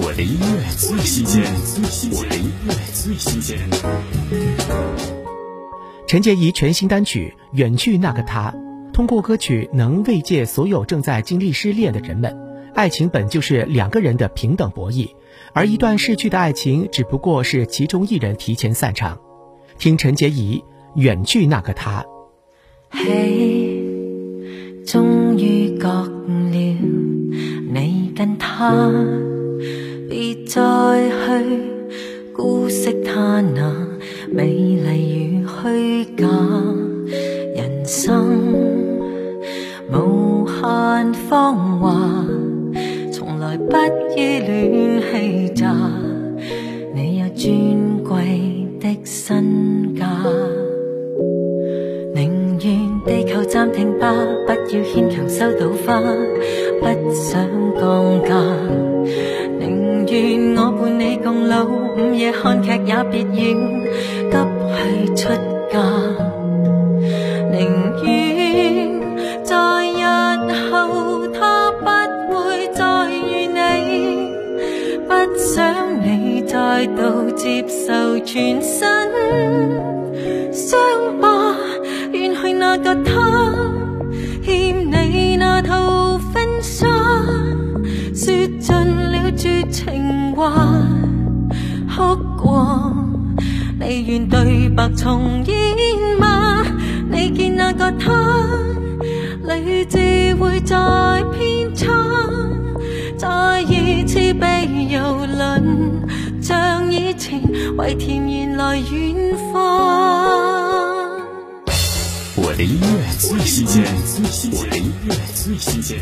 我的音乐最新鲜，我的音乐最新鲜。陈洁仪全新单曲《远去那个他》，通过歌曲能慰藉所有正在经历失恋的人们。爱情本就是两个人的平等博弈，而一段逝去的爱情只不过是其中一人提前散场。听陈洁仪《远去那个他》。嘿，终于觉了，你跟他别再去姑息他那美丽与虚假，人生无限芳华，从来不依恋欺诈，你有尊贵的身价。地球暂停吧，不要牵强收到花，不想降价。愿我伴你共老，午夜看剧也别要急去出嫁。宁愿在日后他不会再遇你，不想你再度接受全身伤疤。那个他欠你那套婚纱，说尽了绝情话，哭过，你愿对白重演吗？你见那个他，理智会再偏差，再一次被游轮像以前为甜言来远方。我的音乐最新鲜，我的音乐最新鲜。